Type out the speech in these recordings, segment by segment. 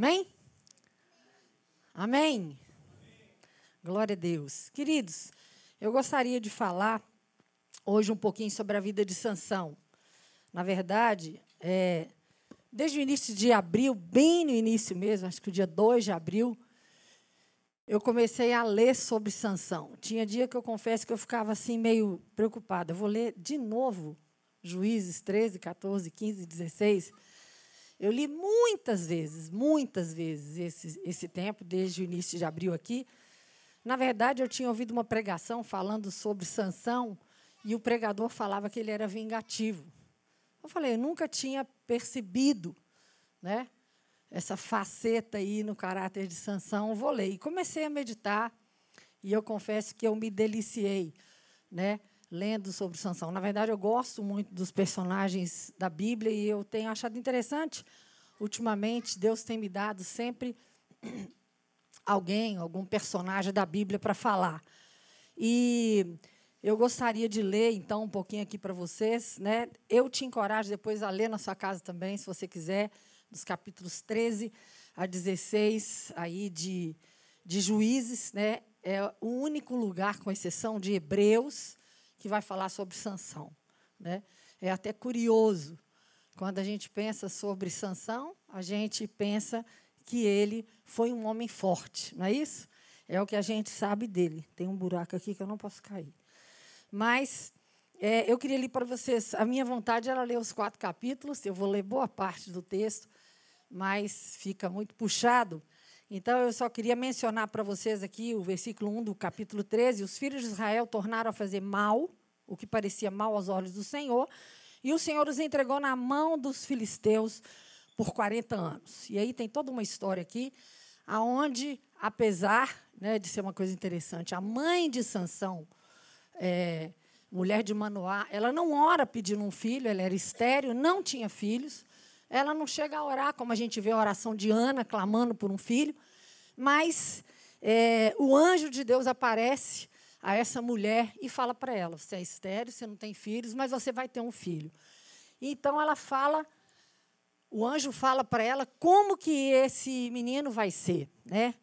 Amém? Amém? Glória a Deus. Queridos, eu gostaria de falar hoje um pouquinho sobre a vida de Sansão. Na verdade, é, desde o início de abril, bem no início mesmo, acho que o dia 2 de abril, eu comecei a ler sobre Sansão. Tinha dia que eu confesso que eu ficava assim meio preocupada. Eu vou ler de novo Juízes 13, 14, 15, 16 eu li muitas vezes, muitas vezes esse, esse tempo, desde o início de abril aqui. Na verdade, eu tinha ouvido uma pregação falando sobre Sansão e o pregador falava que ele era vingativo. Eu falei, eu nunca tinha percebido né, essa faceta aí no caráter de Sansão. Eu vou ler. E comecei a meditar e eu confesso que eu me deliciei, né? Lendo sobre Sansão. Na verdade, eu gosto muito dos personagens da Bíblia e eu tenho achado interessante. Ultimamente, Deus tem me dado sempre alguém, algum personagem da Bíblia para falar. E eu gostaria de ler, então, um pouquinho aqui para vocês. Né? Eu te encorajo depois a ler na sua casa também, se você quiser, dos capítulos 13 a 16 aí de, de Juízes. Né? É o único lugar, com exceção de Hebreus, que vai falar sobre Sansão. Né? É até curioso. Quando a gente pensa sobre Sansão, a gente pensa que ele foi um homem forte, não é isso? É o que a gente sabe dele. Tem um buraco aqui que eu não posso cair. Mas é, eu queria ler para vocês. A minha vontade era ler os quatro capítulos. Eu vou ler boa parte do texto, mas fica muito puxado. Então, eu só queria mencionar para vocês aqui o versículo 1 do capítulo 13. Os filhos de Israel tornaram a fazer mal, o que parecia mal aos olhos do Senhor, e o Senhor os entregou na mão dos filisteus por 40 anos. E aí tem toda uma história aqui, aonde, apesar né, de ser uma coisa interessante, a mãe de Sansão, é, mulher de Manoá, ela não ora pedindo um filho, ela era estéreo, não tinha filhos, ela não chega a orar, como a gente vê a oração de Ana clamando por um filho, mas é, o anjo de Deus aparece a essa mulher e fala para ela: você é estéreo, você não tem filhos, mas você vai ter um filho. Então ela fala, o anjo fala para ela como que esse menino vai ser, né?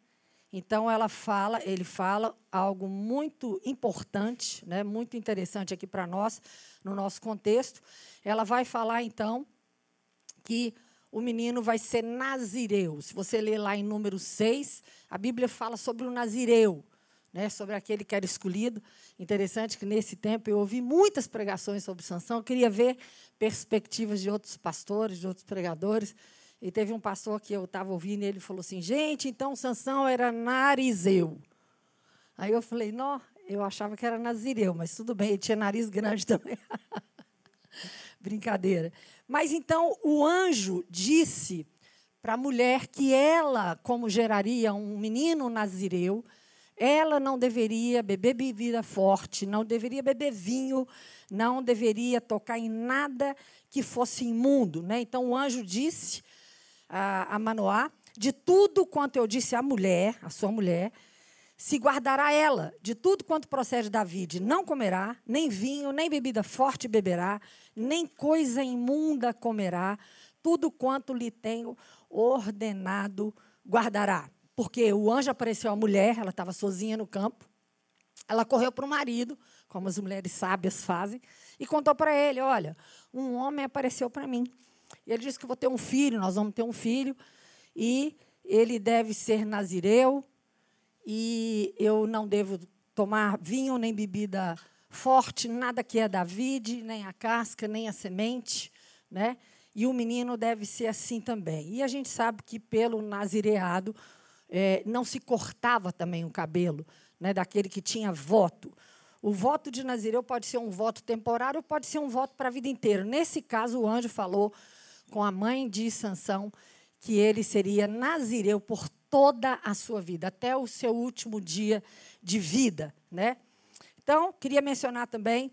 Então ela fala, ele fala algo muito importante, né, muito interessante aqui para nós, no nosso contexto. Ela vai falar então que o menino vai ser nazireu. Se você ler lá em número 6, a Bíblia fala sobre o nazireu, né, sobre aquele que era escolhido. Interessante que nesse tempo eu ouvi muitas pregações sobre Sansão. Eu queria ver perspectivas de outros pastores, de outros pregadores. E teve um pastor que eu estava ouvindo e ele falou assim: gente, então Sansão era narizeu. Aí eu falei: não, eu achava que era nazireu, mas tudo bem, ele tinha nariz grande também. Brincadeira. Mas então o anjo disse para a mulher que ela, como geraria um menino nazireu, ela não deveria beber bebida forte, não deveria beber vinho, não deveria tocar em nada que fosse imundo. Né? Então o anjo disse a, a Manoá: de tudo quanto eu disse à mulher, a sua mulher, se guardará ela de tudo quanto procede da vide, não comerá, nem vinho, nem bebida forte beberá, nem coisa imunda comerá, tudo quanto lhe tenho ordenado guardará. Porque o anjo apareceu à mulher, ela estava sozinha no campo, ela correu para o marido, como as mulheres sábias fazem, e contou para ele: Olha, um homem apareceu para mim. E ele disse que vou ter um filho, nós vamos ter um filho, e ele deve ser nazireu, e eu não devo tomar vinho nem bebida forte, nada que é da vide, nem a casca, nem a semente, né? E o menino deve ser assim também. E a gente sabe que pelo nazireado é, não se cortava também o cabelo, né? Daquele que tinha voto. O voto de Nazireu pode ser um voto temporário, pode ser um voto para a vida inteira. Nesse caso, o anjo falou com a mãe de Sansão que ele seria nazireu por toda a sua vida, até o seu último dia de vida. Né? Então, queria mencionar também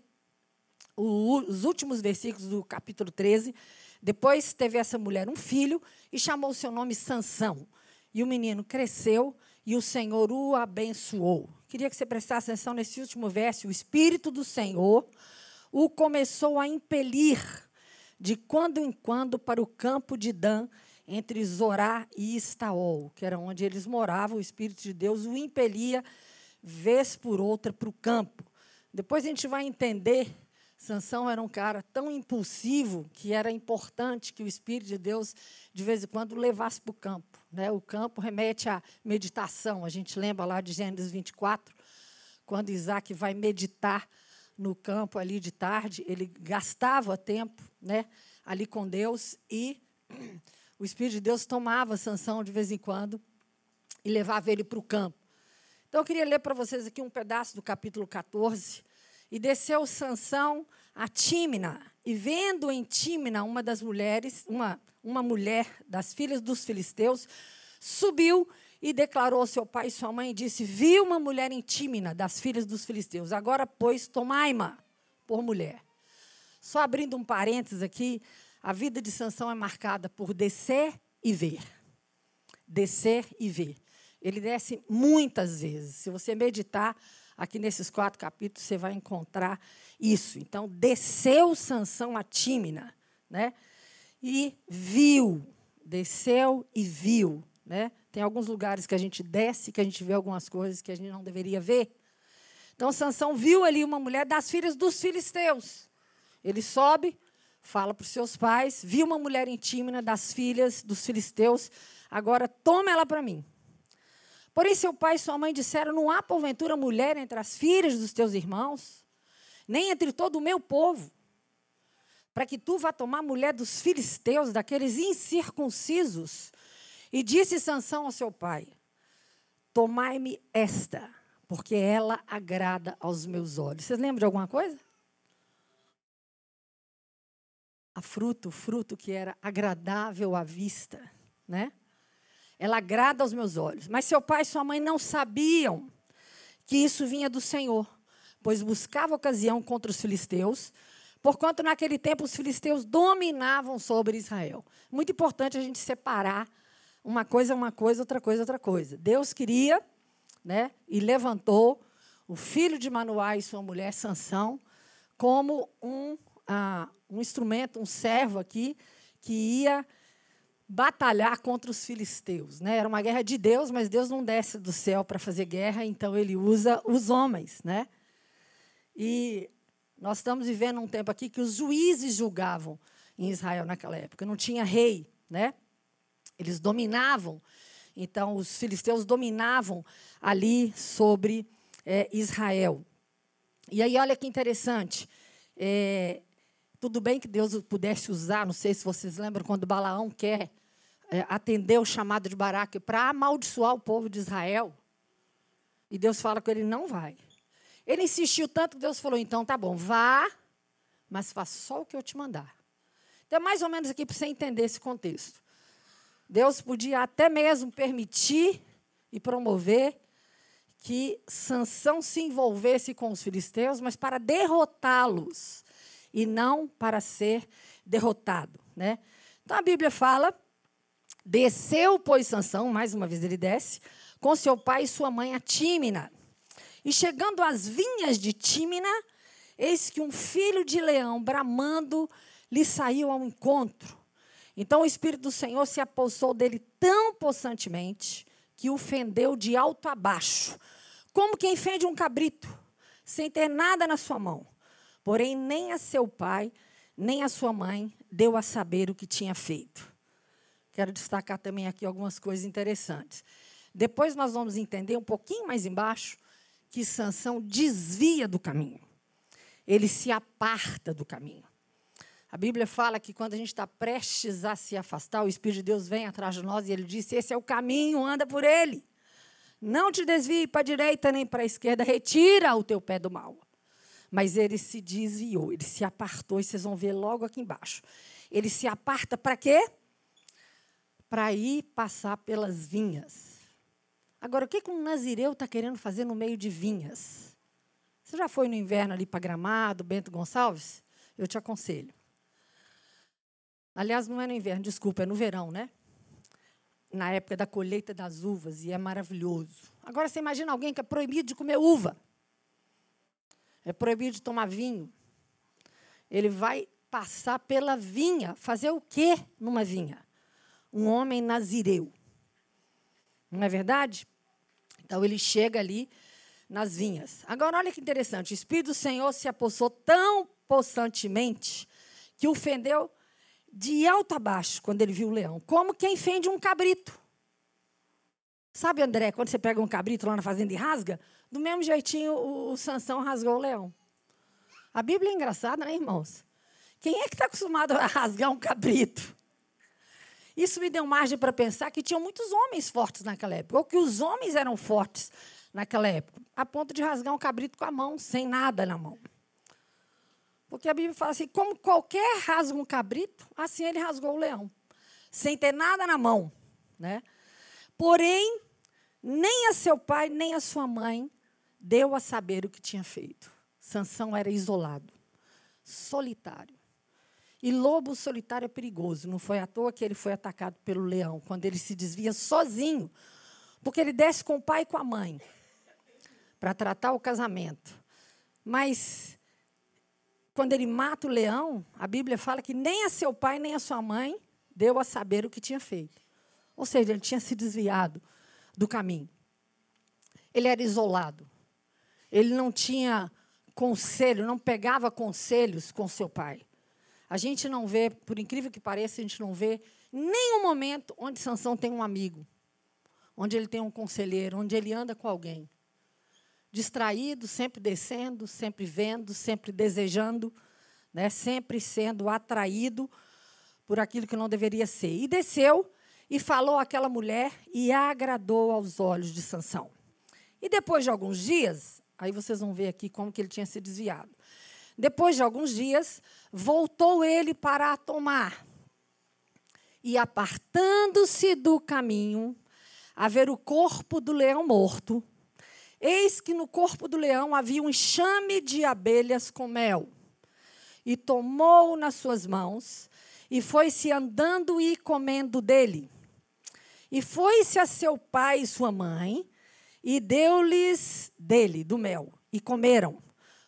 os últimos versículos do capítulo 13. Depois teve essa mulher um filho e chamou o seu nome Sansão. E o menino cresceu e o Senhor o abençoou. Queria que você prestasse atenção nesse último verso. O Espírito do Senhor o começou a impelir de quando em quando para o campo de Dan entre Zorá e Estaol, que era onde eles moravam, o Espírito de Deus o impelia, vez por outra, para o campo. Depois a gente vai entender, Sansão era um cara tão impulsivo que era importante que o Espírito de Deus, de vez em quando, levasse para o campo. Né? O campo remete à meditação. A gente lembra lá de Gênesis 24, quando Isaac vai meditar no campo ali de tarde, ele gastava tempo né, ali com Deus e o Espírito de Deus tomava Sansão de vez em quando e levava ele para o campo. Então eu queria ler para vocês aqui um pedaço do capítulo 14. E desceu Sansão a Tímina, e vendo em Tímina uma das mulheres, uma, uma mulher das filhas dos filisteus, subiu e declarou ao seu pai e sua mãe e disse: Vi uma mulher em Tímina, das filhas dos filisteus. Agora, pois, tomai-ma por mulher. Só abrindo um parênteses aqui, a vida de Sansão é marcada por descer e ver. Descer e ver. Ele desce muitas vezes. Se você meditar aqui nesses quatro capítulos, você vai encontrar isso. Então, desceu Sansão a Tímina, né? E viu, desceu e viu, né? Tem alguns lugares que a gente desce, que a gente vê algumas coisas que a gente não deveria ver. Então, Sansão viu ali uma mulher das filhas dos filisteus. Ele sobe, fala para os seus pais, viu uma mulher em Tímina das filhas dos filisteus, agora toma ela para mim. Porém, seu pai e sua mãe disseram: Não há porventura mulher entre as filhas dos teus irmãos, nem entre todo o meu povo, para que tu vá tomar mulher dos filisteus, daqueles incircuncisos, e disse Sansão ao seu pai: Tomai-me esta, porque ela agrada aos meus olhos. Vocês lembram de alguma coisa? A fruto, fruto que era agradável à vista, né? Ela agrada aos meus olhos. Mas seu pai e sua mãe não sabiam que isso vinha do Senhor, pois buscava ocasião contra os filisteus, porquanto naquele tempo os filisteus dominavam sobre Israel. Muito importante a gente separar uma coisa é uma coisa, outra coisa outra coisa. Deus queria, né, e levantou o filho de Manoá e sua mulher Sansão como um, ah, um instrumento, um servo aqui que ia batalhar contra os filisteus. Né? Era uma guerra de Deus, mas Deus não desce do céu para fazer guerra, então ele usa os homens. Né? E nós estamos vivendo um tempo aqui que os juízes julgavam em Israel naquela época. Não tinha rei, né? Eles dominavam. Então, os filisteus dominavam ali sobre é, Israel. E aí, olha que interessante. É, tudo bem que Deus pudesse usar, não sei se vocês lembram, quando Balaão quer é, atender o chamado de Baraque para amaldiçoar o povo de Israel. E Deus fala que ele não vai. Ele insistiu tanto que Deus falou: então tá bom, vá, mas faça só o que eu te mandar. Então, é mais ou menos aqui para você entender esse contexto. Deus podia até mesmo permitir e promover que Sansão se envolvesse com os filisteus, mas para derrotá-los e não para ser derrotado, né? Então a Bíblia fala: desceu pois Sansão, mais uma vez ele desce, com seu pai e sua mãe a Tímina. E chegando às vinhas de Tímina, eis que um filho de leão bramando lhe saiu ao encontro. Então o Espírito do Senhor se apossou dele tão possantemente que o fendeu de alto a baixo, como quem fende um cabrito, sem ter nada na sua mão. Porém, nem a seu pai, nem a sua mãe deu a saber o que tinha feito. Quero destacar também aqui algumas coisas interessantes. Depois nós vamos entender um pouquinho mais embaixo que Sansão desvia do caminho. Ele se aparta do caminho. A Bíblia fala que quando a gente está prestes a se afastar, o Espírito de Deus vem atrás de nós e ele disse: Esse é o caminho, anda por ele. Não te desvie para a direita nem para a esquerda, retira o teu pé do mal. Mas ele se desviou, ele se apartou, e vocês vão ver logo aqui embaixo. Ele se aparta para quê? Para ir passar pelas vinhas. Agora, o que, que um nazireu está querendo fazer no meio de vinhas? Você já foi no inverno ali para Gramado, Bento Gonçalves? Eu te aconselho. Aliás, não é no inverno, desculpa, é no verão, né? Na época da colheita das uvas, e é maravilhoso. Agora você imagina alguém que é proibido de comer uva. É proibido de tomar vinho. Ele vai passar pela vinha. Fazer o quê numa vinha? um homem nazireu. Não é verdade? Então ele chega ali nas vinhas. Agora, olha que interessante: o Espírito do Senhor se apossou tão possantemente que o fendeu de alto a baixo quando ele viu o leão, como quem fende um cabrito. Sabe, André, quando você pega um cabrito lá na fazenda e rasga? Do mesmo jeitinho, o, o Sansão rasgou o leão. A Bíblia é engraçada, né, irmãos? Quem é que está acostumado a rasgar um cabrito? Isso me deu margem para pensar que tinham muitos homens fortes naquela época, ou que os homens eram fortes naquela época, a ponto de rasgar um cabrito com a mão, sem nada na mão. Porque a Bíblia fala assim: como qualquer rasga um cabrito, assim ele rasgou o leão, sem ter nada na mão. Né? Porém, nem a seu pai, nem a sua mãe deu a saber o que tinha feito. Sansão era isolado, solitário. E lobo solitário é perigoso. Não foi à toa que ele foi atacado pelo leão, quando ele se desvia sozinho, porque ele desce com o pai e com a mãe para tratar o casamento. Mas quando ele mata o leão, a Bíblia fala que nem a seu pai nem a sua mãe deu a saber o que tinha feito. Ou seja, ele tinha se desviado do caminho. Ele era isolado. Ele não tinha conselho, não pegava conselhos com seu pai. A gente não vê, por incrível que pareça, a gente não vê nenhum momento onde Sansão tem um amigo, onde ele tem um conselheiro, onde ele anda com alguém. Distraído, sempre descendo, sempre vendo, sempre desejando, né? sempre sendo atraído por aquilo que não deveria ser. E desceu e falou àquela mulher e agradou aos olhos de Sansão. E depois de alguns dias, aí vocês vão ver aqui como que ele tinha se desviado. Depois de alguns dias, voltou ele para tomar. E apartando-se do caminho, a ver o corpo do leão morto, eis que no corpo do leão havia um enxame de abelhas com mel. E tomou nas suas mãos e foi-se andando e comendo dele. E foi-se a seu pai e sua mãe, e deu-lhes dele, do mel, e comeram.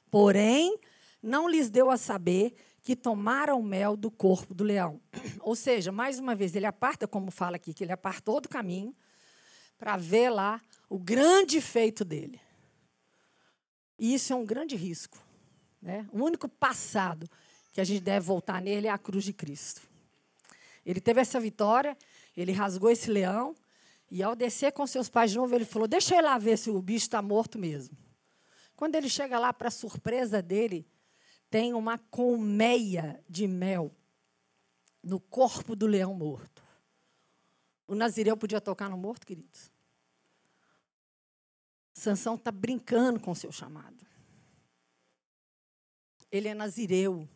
Porém, não lhes deu a saber que tomaram mel do corpo do leão. Ou seja, mais uma vez, ele aparta, como fala aqui, que ele apartou do caminho para ver lá o grande feito dele. E isso é um grande risco. Né? O único passado que a gente deve voltar nele é a cruz de Cristo. Ele teve essa vitória, ele rasgou esse leão, e ao descer com seus pais de novo, ele falou: Deixa eu ir lá ver se o bicho está morto mesmo. Quando ele chega lá, para surpresa dele, tem uma colmeia de mel no corpo do leão morto. O Nazireu podia tocar no morto, queridos? Sansão está brincando com o seu chamado. Ele é nazireu.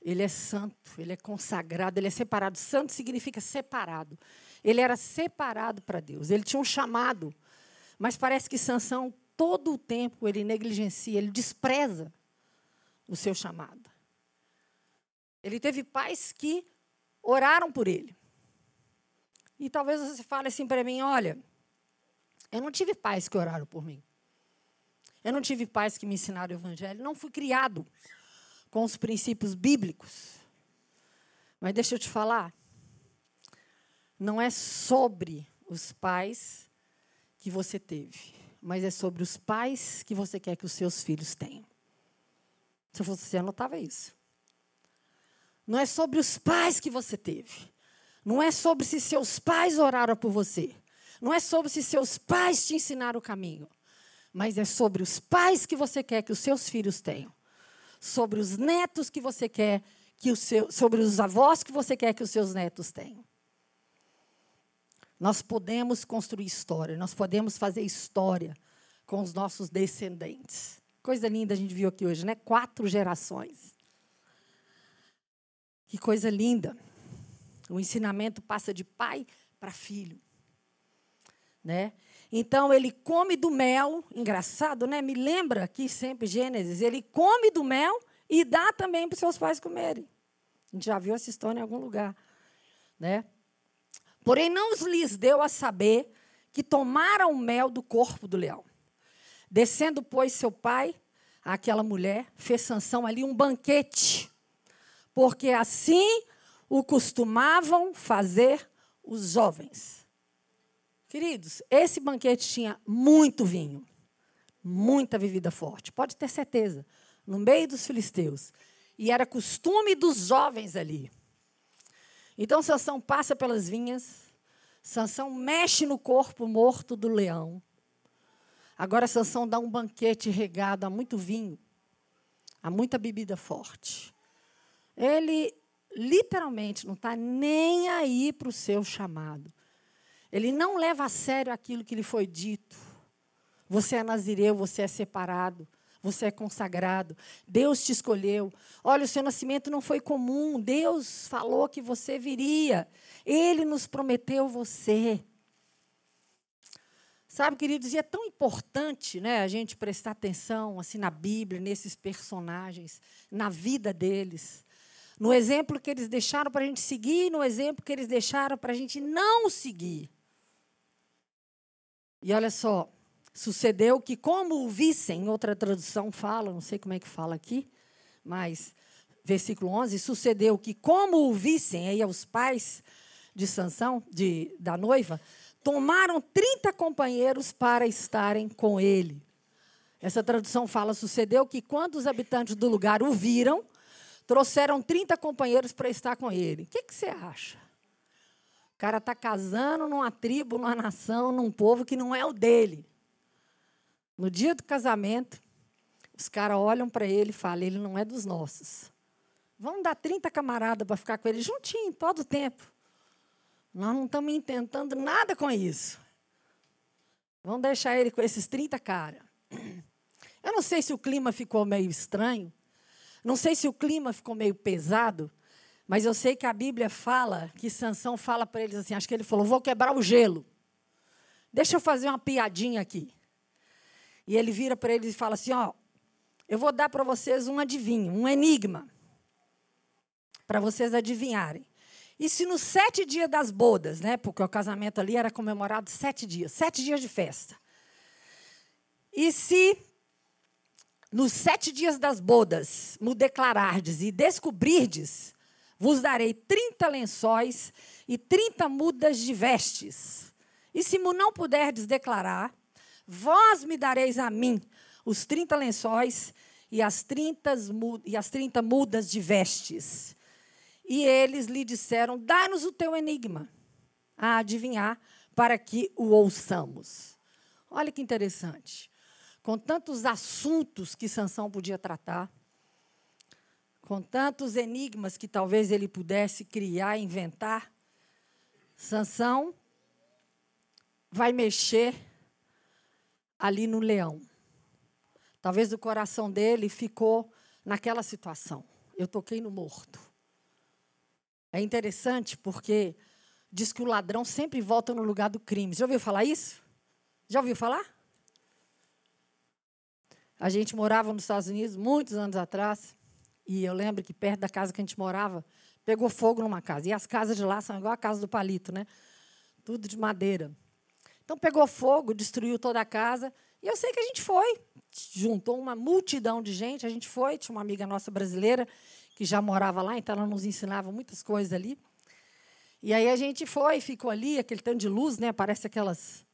Ele é santo, ele é consagrado, ele é separado. Santo significa separado. Ele era separado para Deus. Ele tinha um chamado. Mas parece que Sansão, todo o tempo, ele negligencia, ele despreza o seu chamado. Ele teve pais que oraram por ele. E talvez você fale assim para mim: olha, eu não tive pais que oraram por mim. Eu não tive pais que me ensinaram o evangelho. Não fui criado com os princípios bíblicos. Mas deixa eu te falar, não é sobre os pais que você teve, mas é sobre os pais que você quer que os seus filhos tenham. Se eu fosse você, anotava isso. Não é sobre os pais que você teve. Não é sobre se seus pais oraram por você. Não é sobre se seus pais te ensinaram o caminho. Mas é sobre os pais que você quer que os seus filhos tenham sobre os netos que você quer que o seu, sobre os avós que você quer que os seus netos tenham. Nós podemos construir história, nós podemos fazer história com os nossos descendentes. Coisa linda a gente viu aqui hoje, né? Quatro gerações. Que coisa linda. O ensinamento passa de pai para filho. Né? Então ele come do mel, engraçado, né? Me lembra aqui sempre Gênesis, ele come do mel e dá também para os seus pais comerem. A gente já viu essa história em algum lugar, né? Porém não lhes deu a saber que tomaram o mel do corpo do leão. Descendo, pois, seu pai, aquela mulher, fez Sansão ali um banquete, porque assim o costumavam fazer os jovens. Queridos, esse banquete tinha muito vinho, muita bebida forte, pode ter certeza, no meio dos filisteus. E era costume dos jovens ali. Então Sansão passa pelas vinhas, Sansão mexe no corpo morto do leão. Agora Sansão dá um banquete regado a muito vinho, a muita bebida forte. Ele literalmente não está nem aí para o seu chamado. Ele não leva a sério aquilo que lhe foi dito. Você é nazireu, você é separado, você é consagrado. Deus te escolheu. Olha, o seu nascimento não foi comum. Deus falou que você viria. Ele nos prometeu você. Sabe, queridos, e é tão importante né, a gente prestar atenção assim na Bíblia, nesses personagens, na vida deles no exemplo que eles deixaram para a gente seguir, no exemplo que eles deixaram para a gente não seguir. E olha só, sucedeu que, como o vissem, outra tradução fala, não sei como é que fala aqui, mas versículo 11: sucedeu que, como o vissem, aí os pais de Sansão, de, da noiva, tomaram 30 companheiros para estarem com ele. Essa tradução fala: sucedeu que, quando os habitantes do lugar o viram, Trouxeram 30 companheiros para estar com ele. O que, que você acha? O cara está casando numa tribo, numa nação, num povo que não é o dele. No dia do casamento, os caras olham para ele e falam: ele não é dos nossos. Vamos dar 30 camaradas para ficar com ele juntinho, todo o tempo. Nós não estamos intentando nada com isso. Vamos deixar ele com esses 30 caras. Eu não sei se o clima ficou meio estranho, não sei se o clima ficou meio pesado, mas eu sei que a Bíblia fala que Sansão fala para eles assim, acho que ele falou: "Vou quebrar o gelo. Deixa eu fazer uma piadinha aqui". E ele vira para eles e fala assim: "Ó, eu vou dar para vocês um adivinho, um enigma, para vocês adivinharem. E se nos sete dias das bodas, né, porque o casamento ali era comemorado sete dias, sete dias de festa. E se nos sete dias das bodas me declarardes e descobrirdes, vos darei trinta lençóis e trinta mudas de vestes. E se não puderdes declarar, vós me dareis a mim os trinta lençóis e as trinta, e as trinta mudas de vestes. E eles lhe disseram: Dá-nos o teu enigma, a adivinhar, para que o ouçamos. Olha que interessante com tantos assuntos que Sansão podia tratar, com tantos enigmas que talvez ele pudesse criar, inventar, Sansão vai mexer ali no leão. Talvez o coração dele ficou naquela situação. Eu toquei no morto. É interessante porque diz que o ladrão sempre volta no lugar do crime. Já ouviu falar isso? Já ouviu falar? A gente morava nos Estados Unidos muitos anos atrás, e eu lembro que perto da casa que a gente morava, pegou fogo numa casa. E as casas de lá são igual a casa do palito, né? Tudo de madeira. Então pegou fogo, destruiu toda a casa. E eu sei que a gente foi, juntou uma multidão de gente. A gente foi, tinha uma amiga nossa brasileira que já morava lá, então ela nos ensinava muitas coisas ali. E aí a gente foi, ficou ali, aquele tanto de luz, né? Parece aquelas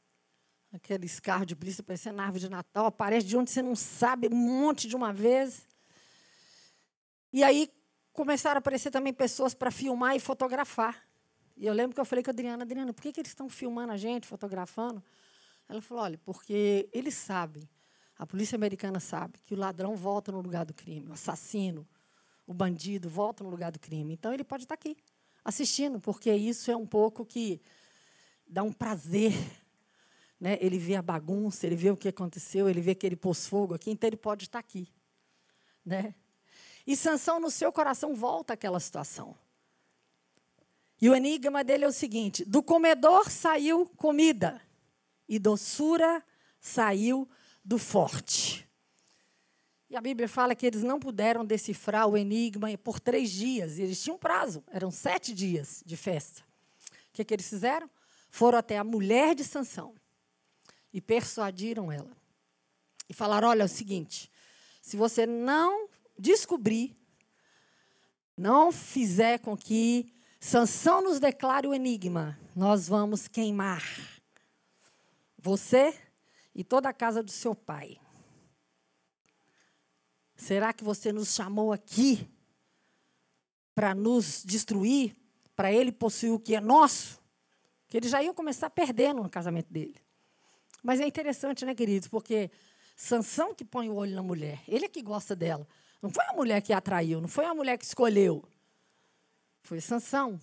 aqueles carros de polícia parecendo árvore de Natal, aparece de onde você não sabe, um monte de uma vez. E aí começaram a aparecer também pessoas para filmar e fotografar. E eu lembro que eu falei com a Adriana, Adriana, por que, que eles estão filmando a gente, fotografando? Ela falou, olha, porque eles sabem, a polícia americana sabe, que o ladrão volta no lugar do crime, o assassino, o bandido volta no lugar do crime. Então ele pode estar aqui, assistindo, porque isso é um pouco que dá um prazer né? ele vê a bagunça, ele vê o que aconteceu, ele vê que ele pôs fogo aqui, então ele pode estar aqui. Né? E Sansão, no seu coração, volta àquela situação. E o enigma dele é o seguinte: do comedor saiu comida, e doçura saiu do forte. E a Bíblia fala que eles não puderam decifrar o enigma por três dias. E eles tinham prazo, eram sete dias de festa. O que, que eles fizeram? Foram até a mulher de Sansão e persuadiram ela. E falaram: olha, é o seguinte, se você não descobrir, não fizer com que Sansão nos declara o enigma: nós vamos queimar você e toda a casa do seu pai. Será que você nos chamou aqui para nos destruir, para ele possuir o que é nosso? Que ele já ia começar perdendo no casamento dele. Mas é interessante, né, queridos? Porque Sansão que põe o olho na mulher, ele é que gosta dela. Não foi a mulher que a atraiu, não foi a mulher que escolheu. Foi Sansão.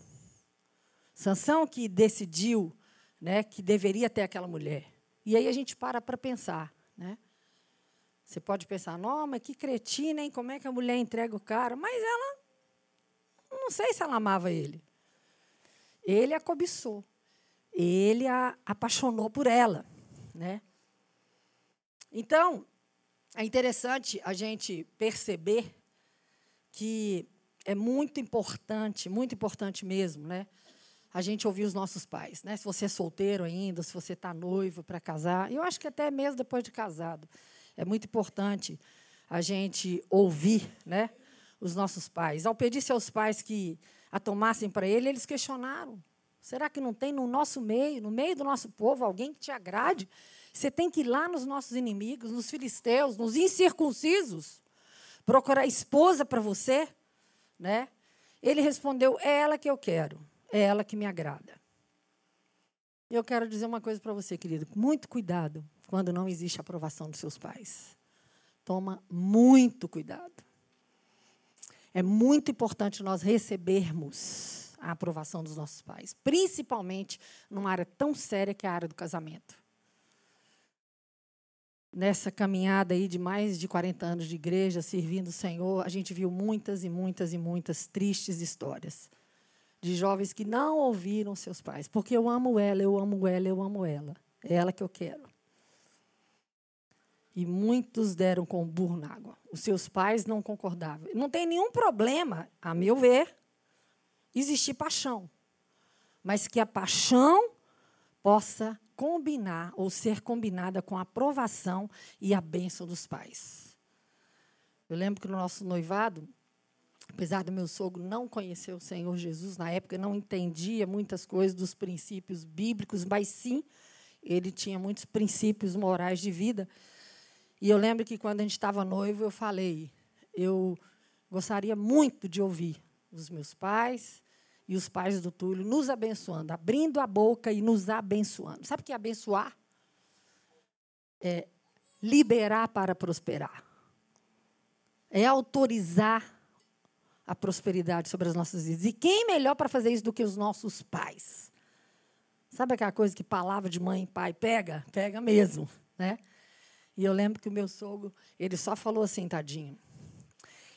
Sansão que decidiu né, que deveria ter aquela mulher. E aí a gente para para pensar. Né? Você pode pensar, não, mas que cretina, hein? Como é que a mulher entrega o cara? Mas ela, não sei se ela amava ele. Ele a cobiçou. Ele a apaixonou por ela. Né? Então, é interessante a gente perceber que é muito importante, muito importante mesmo, né? A gente ouvir os nossos pais, né? Se você é solteiro ainda, se você está noivo para casar, eu acho que até mesmo depois de casado, é muito importante a gente ouvir, né? Os nossos pais. Ao pedir seus pais que a tomassem para ele, eles questionaram: será que não tem no nosso meio, no meio do nosso povo, alguém que te agrade? Você tem que ir lá nos nossos inimigos, nos filisteus, nos incircuncisos, procurar esposa para você, né? Ele respondeu: "É ela que eu quero, é ela que me agrada". Eu quero dizer uma coisa para você, querido, muito cuidado quando não existe aprovação dos seus pais. Toma muito cuidado. É muito importante nós recebermos a aprovação dos nossos pais, principalmente numa área tão séria que é a área do casamento nessa caminhada aí de mais de 40 anos de igreja, servindo o Senhor, a gente viu muitas e muitas e muitas tristes histórias de jovens que não ouviram seus pais. Porque eu amo ela, eu amo ela, eu amo ela. É ela que eu quero. E muitos deram com o burro na água. Os seus pais não concordavam. Não tem nenhum problema, a meu ver, existir paixão. Mas que a paixão possa combinar ou ser combinada com a aprovação e a bênção dos pais. Eu lembro que no nosso noivado, apesar do meu sogro não conhecer o Senhor Jesus na época, não entendia muitas coisas dos princípios bíblicos, mas sim, ele tinha muitos princípios morais de vida. E eu lembro que quando a gente estava noivo, eu falei, eu gostaria muito de ouvir os meus pais, e os pais do Túlio nos abençoando, abrindo a boca e nos abençoando. Sabe o que é abençoar? É liberar para prosperar. É autorizar a prosperidade sobre as nossas vidas. E quem melhor para fazer isso do que os nossos pais? Sabe aquela coisa que palavra de mãe e pai pega? Pega mesmo, né? E eu lembro que o meu sogro, ele só falou assim, tadinho.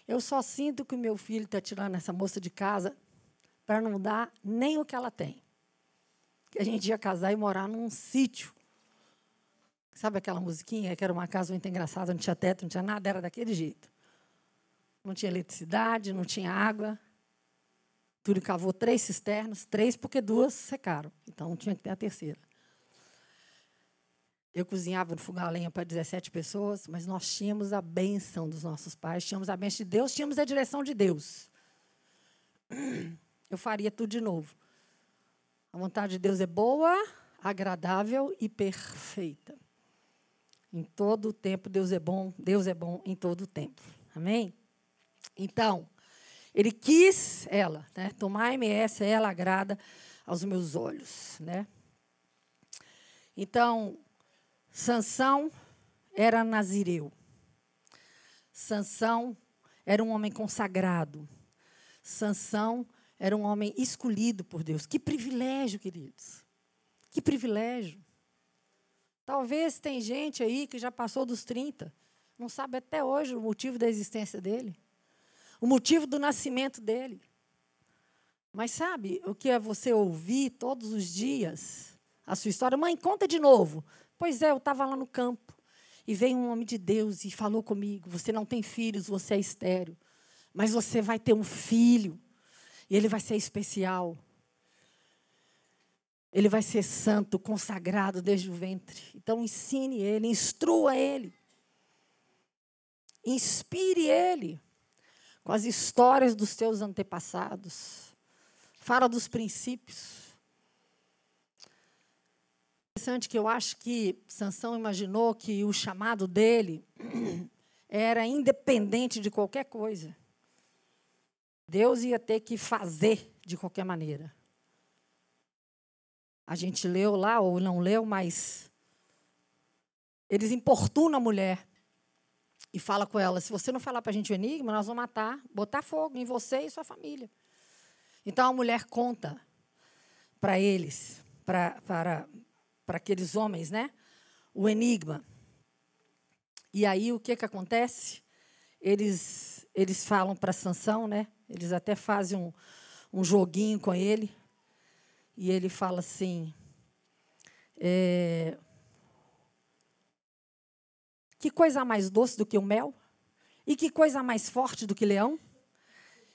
Eu só sinto que o meu filho está tirando essa moça de casa para não dar nem o que ela tem. Que a gente ia casar e morar num sítio. Sabe aquela musiquinha que era uma casa muito engraçada, não tinha teto, não tinha nada, era daquele jeito. Não tinha eletricidade, não tinha água. Túlio cavou três cisternas, três porque duas secaram. Então tinha que ter a terceira. Eu cozinhava no fogão a lenha para 17 pessoas, mas nós tínhamos a bênção dos nossos pais, tínhamos a bênção de Deus, tínhamos a direção de Deus eu faria tudo de novo. A vontade de Deus é boa, agradável e perfeita. Em todo o tempo, Deus é bom, Deus é bom em todo o tempo. Amém? Então, ele quis ela, né? Tomar MS, ela agrada aos meus olhos, né? Então, Sansão era nazireu. Sansão era um homem consagrado. Sansão era um homem escolhido por Deus. Que privilégio, queridos. Que privilégio. Talvez tem gente aí que já passou dos 30, não sabe até hoje o motivo da existência dele, o motivo do nascimento dele. Mas sabe o que é você ouvir todos os dias a sua história? Mãe, conta de novo. Pois é, eu estava lá no campo e veio um homem de Deus e falou comigo: Você não tem filhos, você é estéreo, mas você vai ter um filho. E ele vai ser especial. Ele vai ser santo, consagrado desde o ventre. Então ensine ele, instrua ele. Inspire ele com as histórias dos teus antepassados. fala dos princípios. Interessante que eu acho que Sansão imaginou que o chamado dele era independente de qualquer coisa. Deus ia ter que fazer de qualquer maneira. A gente leu lá ou não leu, mas eles importunam a mulher e fala com ela: se você não falar para a gente o enigma, nós vamos matar, botar fogo em você e sua família. Então a mulher conta para eles, para, para aqueles homens, né? O enigma. E aí o que, que acontece? Eles, eles falam para Sansão, né? Eles até fazem um, um joguinho com ele. E ele fala assim: é, Que coisa mais doce do que o mel? E que coisa mais forte do que leão?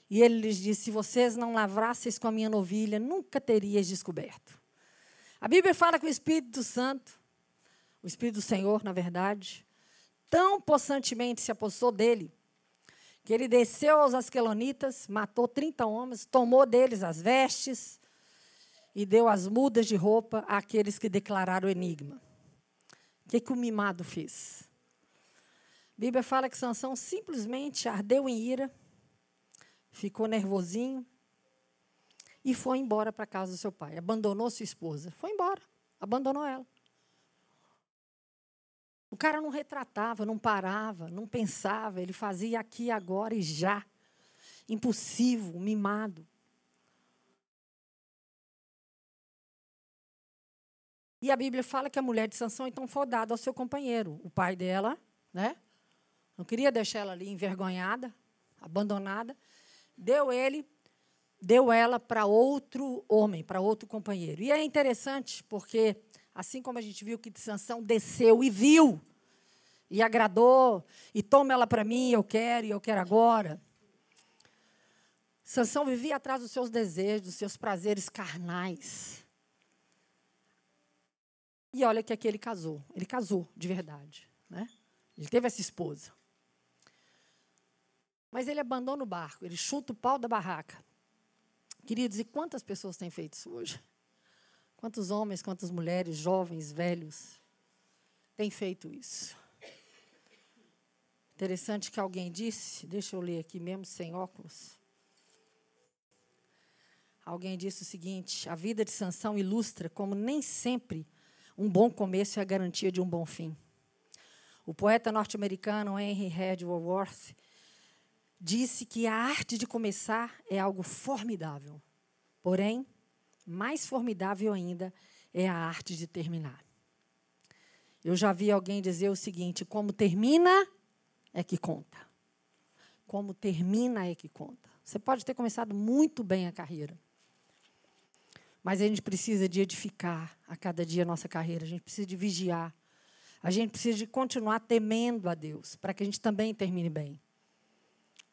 E ele lhes disse: Se vocês não lavrasseis com a minha novilha, nunca terias descoberto. A Bíblia fala que o Espírito Santo, o Espírito do Senhor, na verdade, tão possantemente se apossou dele, que ele desceu aos Asquelonitas, matou 30 homens, tomou deles as vestes e deu as mudas de roupa àqueles que declararam o enigma. O que, que o mimado fez? A Bíblia fala que Sansão simplesmente ardeu em ira, ficou nervosinho e foi embora para casa do seu pai. Abandonou sua esposa. Foi embora, abandonou ela. O cara não retratava, não parava, não pensava, ele fazia aqui, agora e já. Impulsivo, mimado. E a Bíblia fala que a mulher de Sansão então foi dada ao seu companheiro, o pai dela, né? Não queria deixar ela ali envergonhada, abandonada. Deu ele, deu ela para outro homem, para outro companheiro. E é interessante porque Assim como a gente viu que Sansão desceu e viu, e agradou, e toma ela para mim, eu quero, e eu quero agora. Sansão vivia atrás dos seus desejos, dos seus prazeres carnais. E olha que aqui ele casou. Ele casou de verdade. Né? Ele teve essa esposa. Mas ele abandona o barco, ele chuta o pau da barraca. Queridos, e quantas pessoas têm feito isso hoje? Quantos homens, quantas mulheres, jovens, velhos, têm feito isso? Interessante que alguém disse, deixa eu ler aqui mesmo sem óculos. Alguém disse o seguinte: a vida de Sansão ilustra como nem sempre um bom começo é a garantia de um bom fim. O poeta norte-americano Henry Wadsworth disse que a arte de começar é algo formidável. Porém, mais formidável ainda é a arte de terminar. Eu já vi alguém dizer o seguinte: como termina é que conta. Como termina é que conta. Você pode ter começado muito bem a carreira, mas a gente precisa de edificar a cada dia a nossa carreira, a gente precisa de vigiar, a gente precisa de continuar temendo a Deus, para que a gente também termine bem.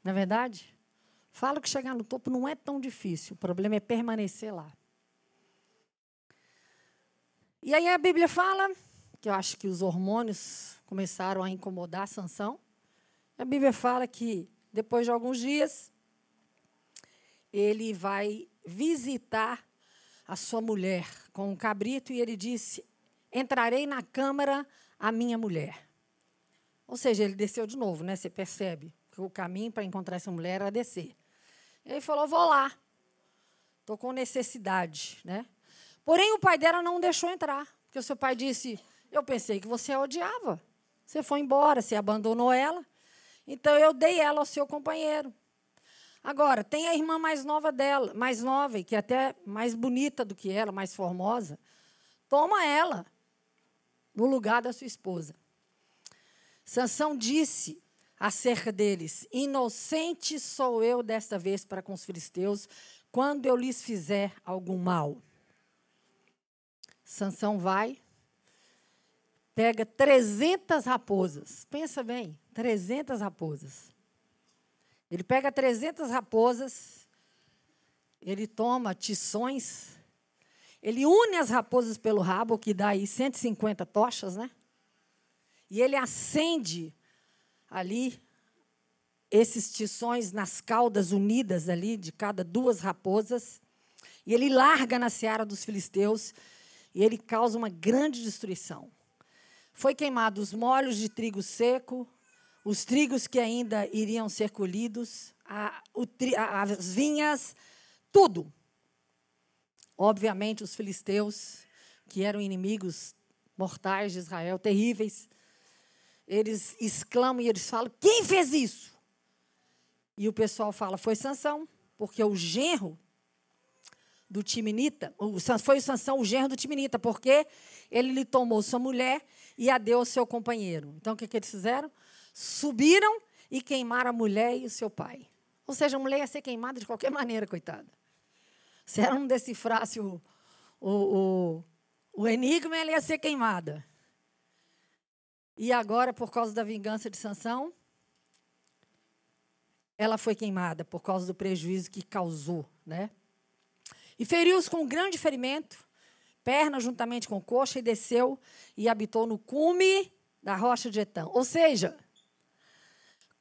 Não é verdade? Falo que chegar no topo não é tão difícil, o problema é permanecer lá. E aí a Bíblia fala, que eu acho que os hormônios começaram a incomodar Sansão. A Bíblia fala que depois de alguns dias ele vai visitar a sua mulher com um cabrito e ele disse: "Entrarei na câmara a minha mulher". Ou seja, ele desceu de novo, né? Você percebe que o caminho para encontrar essa mulher era descer. Ele falou: "Vou lá. Estou com necessidade, né? Porém, o pai dela não deixou entrar, porque o seu pai disse: Eu pensei que você a odiava. Você foi embora, você abandonou ela. Então eu dei ela ao seu companheiro. Agora, tem a irmã mais nova dela, mais nova, e que é até mais bonita do que ela, mais formosa. Toma ela no lugar da sua esposa. Sansão disse acerca deles: Inocente sou eu desta vez para com os filisteus, quando eu lhes fizer algum mal. Sansão vai, pega 300 raposas. Pensa bem, 300 raposas. Ele pega 300 raposas, ele toma tições, ele une as raposas pelo rabo, que dá aí 150 tochas, né? E ele acende ali esses tições nas caudas unidas ali de cada duas raposas. E ele larga na seara dos filisteus e ele causa uma grande destruição. Foi queimado os molhos de trigo seco, os trigos que ainda iriam ser colhidos, a, a, as vinhas, tudo. Obviamente, os filisteus, que eram inimigos mortais de Israel, terríveis, eles exclamam e eles falam: quem fez isso? E o pessoal fala: foi Sansão, porque o genro do Timinita, foi o Sansão o genro do Timinita, porque ele lhe tomou sua mulher e a deu ao seu companheiro. Então o que, que eles fizeram? Subiram e queimaram a mulher e o seu pai. Ou seja, a mulher ia ser queimada de qualquer maneira, coitada. Se ela não decifrasse o, o, o, o enigma, ela ia ser queimada. E agora, por causa da vingança de Sansão, ela foi queimada por causa do prejuízo que causou, né? E feriu-os com um grande ferimento, perna juntamente com coxa, e desceu e habitou no cume da rocha de Etã. Ou seja,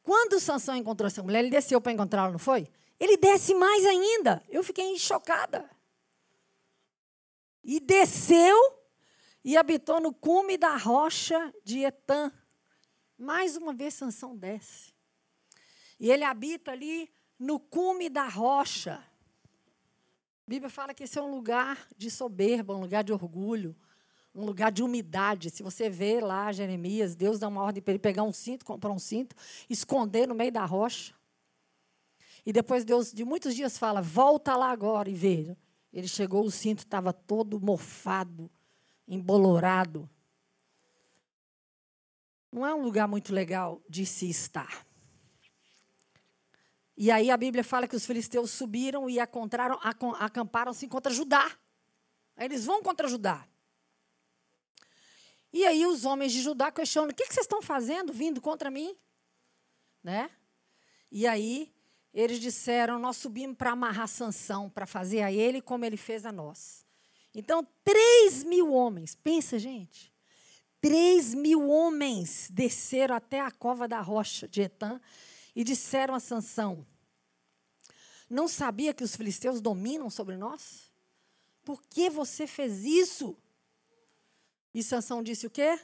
quando Sansão encontrou essa mulher, ele desceu para encontrá-la, não foi? Ele desce mais ainda. Eu fiquei chocada. E desceu e habitou no cume da rocha de Etã. Mais uma vez Sansão desce. E ele habita ali no cume da rocha. Bíblia fala que esse é um lugar de soberba, um lugar de orgulho, um lugar de umidade. Se você vê lá Jeremias, Deus dá uma ordem para ele pegar um cinto, comprar um cinto, esconder no meio da rocha. E depois Deus, de muitos dias, fala: volta lá agora e veja. Ele chegou, o cinto estava todo mofado, embolorado. Não é um lugar muito legal de se estar. E aí a Bíblia fala que os filisteus subiram e acamparam-se contra Judá. Aí eles vão contra Judá. E aí os homens de Judá questionam: o que vocês estão fazendo vindo contra mim? Né? E aí eles disseram: Nós subimos para amarrar Sansão, para fazer a ele como ele fez a nós. Então, três mil homens, pensa, gente. Três mil homens desceram até a cova da rocha de Etã e disseram a Sansão: Não sabia que os filisteus dominam sobre nós? Por que você fez isso? E Sansão disse o quê?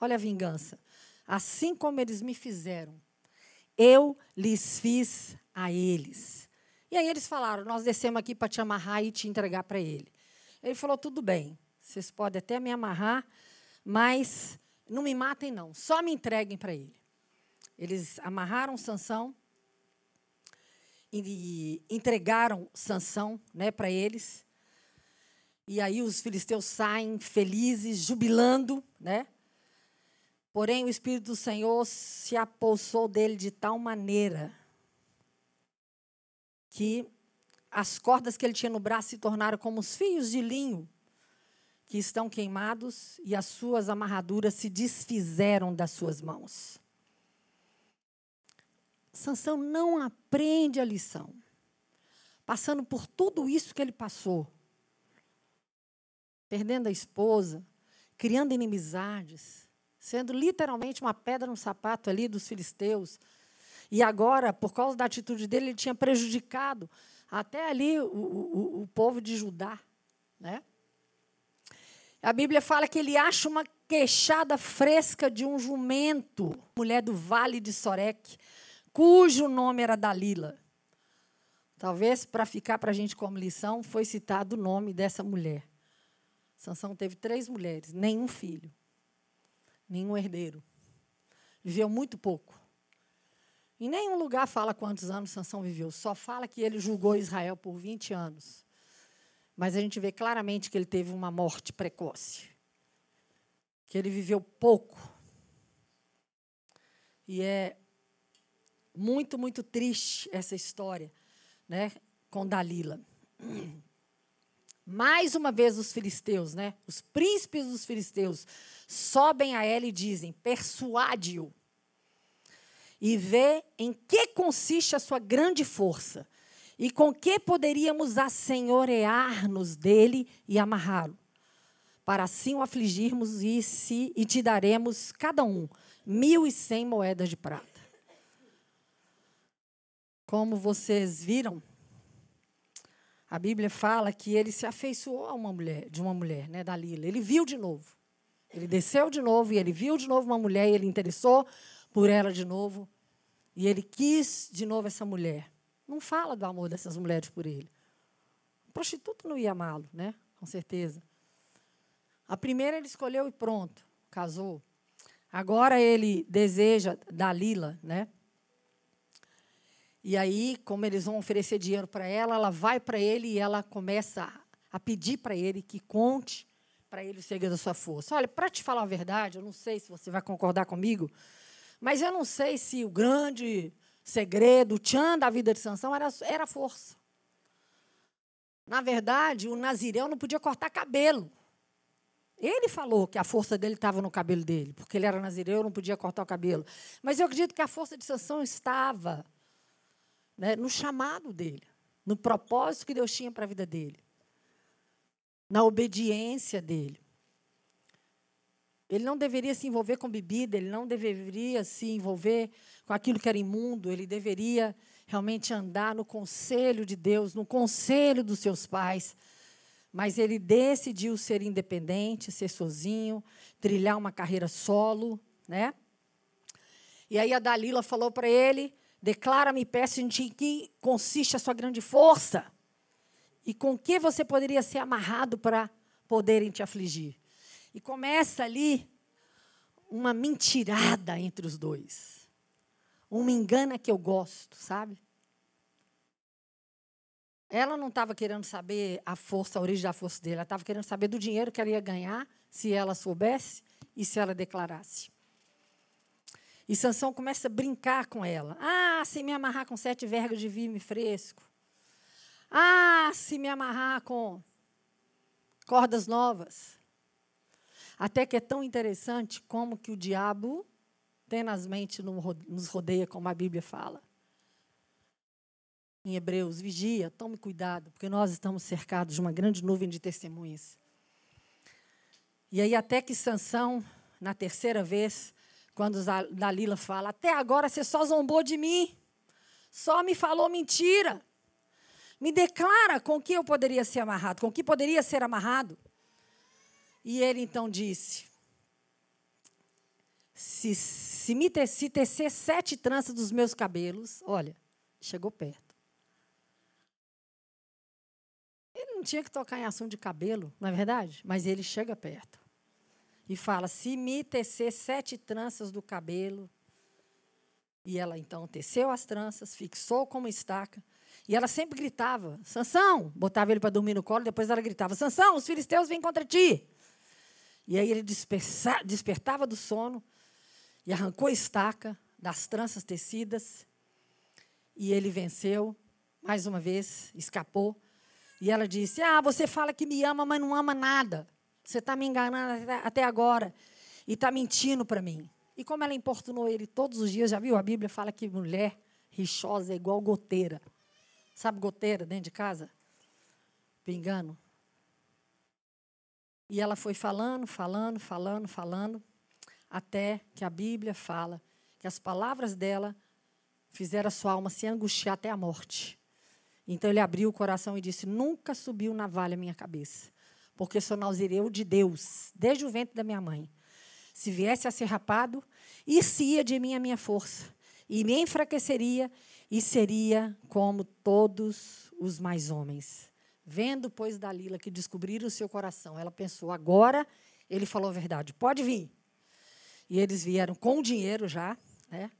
Olha a vingança. Assim como eles me fizeram, eu lhes fiz a eles. E aí eles falaram: Nós descemos aqui para te amarrar e te entregar para ele. Ele falou: Tudo bem, vocês podem até me amarrar, mas não me matem, não, só me entreguem para ele. Eles amarraram Sansão e entregaram Sansão né, para eles. E aí os filisteus saem felizes, jubilando, né? Porém, o Espírito do Senhor se apossou dele de tal maneira que as cordas que ele tinha no braço se tornaram como os fios de linho que estão queimados e as suas amarraduras se desfizeram das suas mãos. Sansão não aprende a lição. Passando por tudo isso que ele passou. Perdendo a esposa, criando inimizades, sendo literalmente uma pedra no sapato ali dos filisteus, e agora, por causa da atitude dele, ele tinha prejudicado até ali o, o, o povo de Judá. Né? A Bíblia fala que ele acha uma queixada fresca de um jumento, mulher do vale de Sorek, cujo nome era Dalila. Talvez para ficar para a gente como lição, foi citado o nome dessa mulher. Sansão teve três mulheres, nenhum filho, nenhum herdeiro. Viveu muito pouco. Em nenhum lugar fala quantos anos Sansão viveu, só fala que ele julgou Israel por 20 anos. Mas a gente vê claramente que ele teve uma morte precoce. Que ele viveu pouco. E é muito, muito triste essa história, né, com Dalila. Mais uma vez os filisteus, né, os príncipes dos filisteus, sobem a ela e dizem: persuade-o e vê em que consiste a sua grande força e com que poderíamos assenhorear-nos dele e amarrá-lo, para assim o afligirmos e, se, e te daremos, cada um, mil e cem moedas de prata. Como vocês viram, a Bíblia fala que ele se afeiçoou a uma mulher, de uma mulher, né, Dalila. Ele viu de novo. Ele desceu de novo e ele viu de novo uma mulher e ele interessou por ela de novo. E ele quis de novo essa mulher. Não fala do amor dessas mulheres por ele. O prostituto não ia amá-lo, né? Com certeza. A primeira ele escolheu e pronto, casou. Agora ele deseja Dalila, né? E aí, como eles vão oferecer dinheiro para ela, ela vai para ele e ela começa a pedir para ele que conte para ele o segredo da sua força. Olha, para te falar a verdade, eu não sei se você vai concordar comigo, mas eu não sei se o grande segredo, o tchan da vida de Sansão era, era força. Na verdade, o Nazireu não podia cortar cabelo. Ele falou que a força dele estava no cabelo dele, porque ele era nazireu, não podia cortar o cabelo. Mas eu acredito que a força de Sansão estava né, no chamado dele, no propósito que Deus tinha para a vida dele, na obediência dele. Ele não deveria se envolver com bebida, ele não deveria se envolver com aquilo que era imundo, ele deveria realmente andar no conselho de Deus, no conselho dos seus pais. Mas ele decidiu ser independente, ser sozinho, trilhar uma carreira solo, né? E aí a Dalila falou para ele Declara-me, peço em ti, que consiste a sua grande força. E com que você poderia ser amarrado para poderem te afligir. E começa ali uma mentirada entre os dois. Uma engana que eu gosto, sabe? Ela não estava querendo saber a força, a origem da força dele. Ela estava querendo saber do dinheiro que ela ia ganhar, se ela soubesse e se ela declarasse. E Sansão começa a brincar com ela. Ah, se me amarrar com sete vergas de vime fresco. Ah, se me amarrar com cordas novas. Até que é tão interessante como que o diabo tenazmente nos rodeia, como a Bíblia fala. Em Hebreus, vigia, tome cuidado, porque nós estamos cercados de uma grande nuvem de testemunhas. E aí até que Sansão, na terceira vez, quando Dalila fala: Até agora você só zombou de mim, só me falou mentira. Me declara com que eu poderia ser amarrado, com que poderia ser amarrado. E ele então disse: Se, se me te, se tecer sete tranças dos meus cabelos, olha, chegou perto. Ele não tinha que tocar em assunto de cabelo, não é verdade? Mas ele chega perto e fala: se me tecer sete tranças do cabelo. E ela então teceu as tranças, fixou como estaca. E ela sempre gritava: Sansão! Botava ele para dormir no colo, depois ela gritava: Sansão, os filisteus vêm contra ti. E aí ele despertava do sono e arrancou a estaca das tranças tecidas. E ele venceu, mais uma vez, escapou. E ela disse: Ah, você fala que me ama, mas não ama nada. Você está me enganando até agora e está mentindo para mim. E como ela importunou ele todos os dias, já viu? A Bíblia fala que mulher rixosa é igual goteira. Sabe goteira dentro de casa? Pingando. E ela foi falando, falando, falando, falando, até que a Bíblia fala que as palavras dela fizeram a sua alma se angustiar até a morte. Então ele abriu o coração e disse: Nunca subiu navalha a minha cabeça porque sou nazireu de Deus, desde o ventre da minha mãe. Se viesse a ser rapado, isso ia de mim a minha força, e me enfraqueceria, e seria como todos os mais homens. Vendo, pois, Dalila que descobriram o seu coração, ela pensou: agora ele falou a verdade, pode vir. E eles vieram com o dinheiro já, né,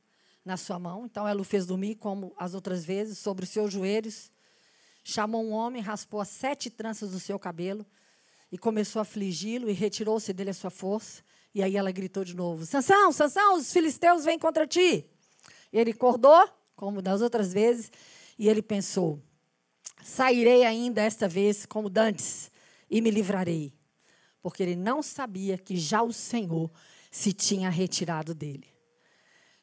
na sua mão. Então ela o fez dormir, como as outras vezes, sobre os seus joelhos. Chamou um homem, raspou as sete tranças do seu cabelo e começou a afligi-lo e retirou-se dele a sua força. E aí ela gritou de novo: Sansão, Sansão, os filisteus vêm contra ti. E ele acordou, como das outras vezes, e ele pensou: Sairei ainda esta vez como dantes e me livrarei. Porque ele não sabia que já o Senhor se tinha retirado dele.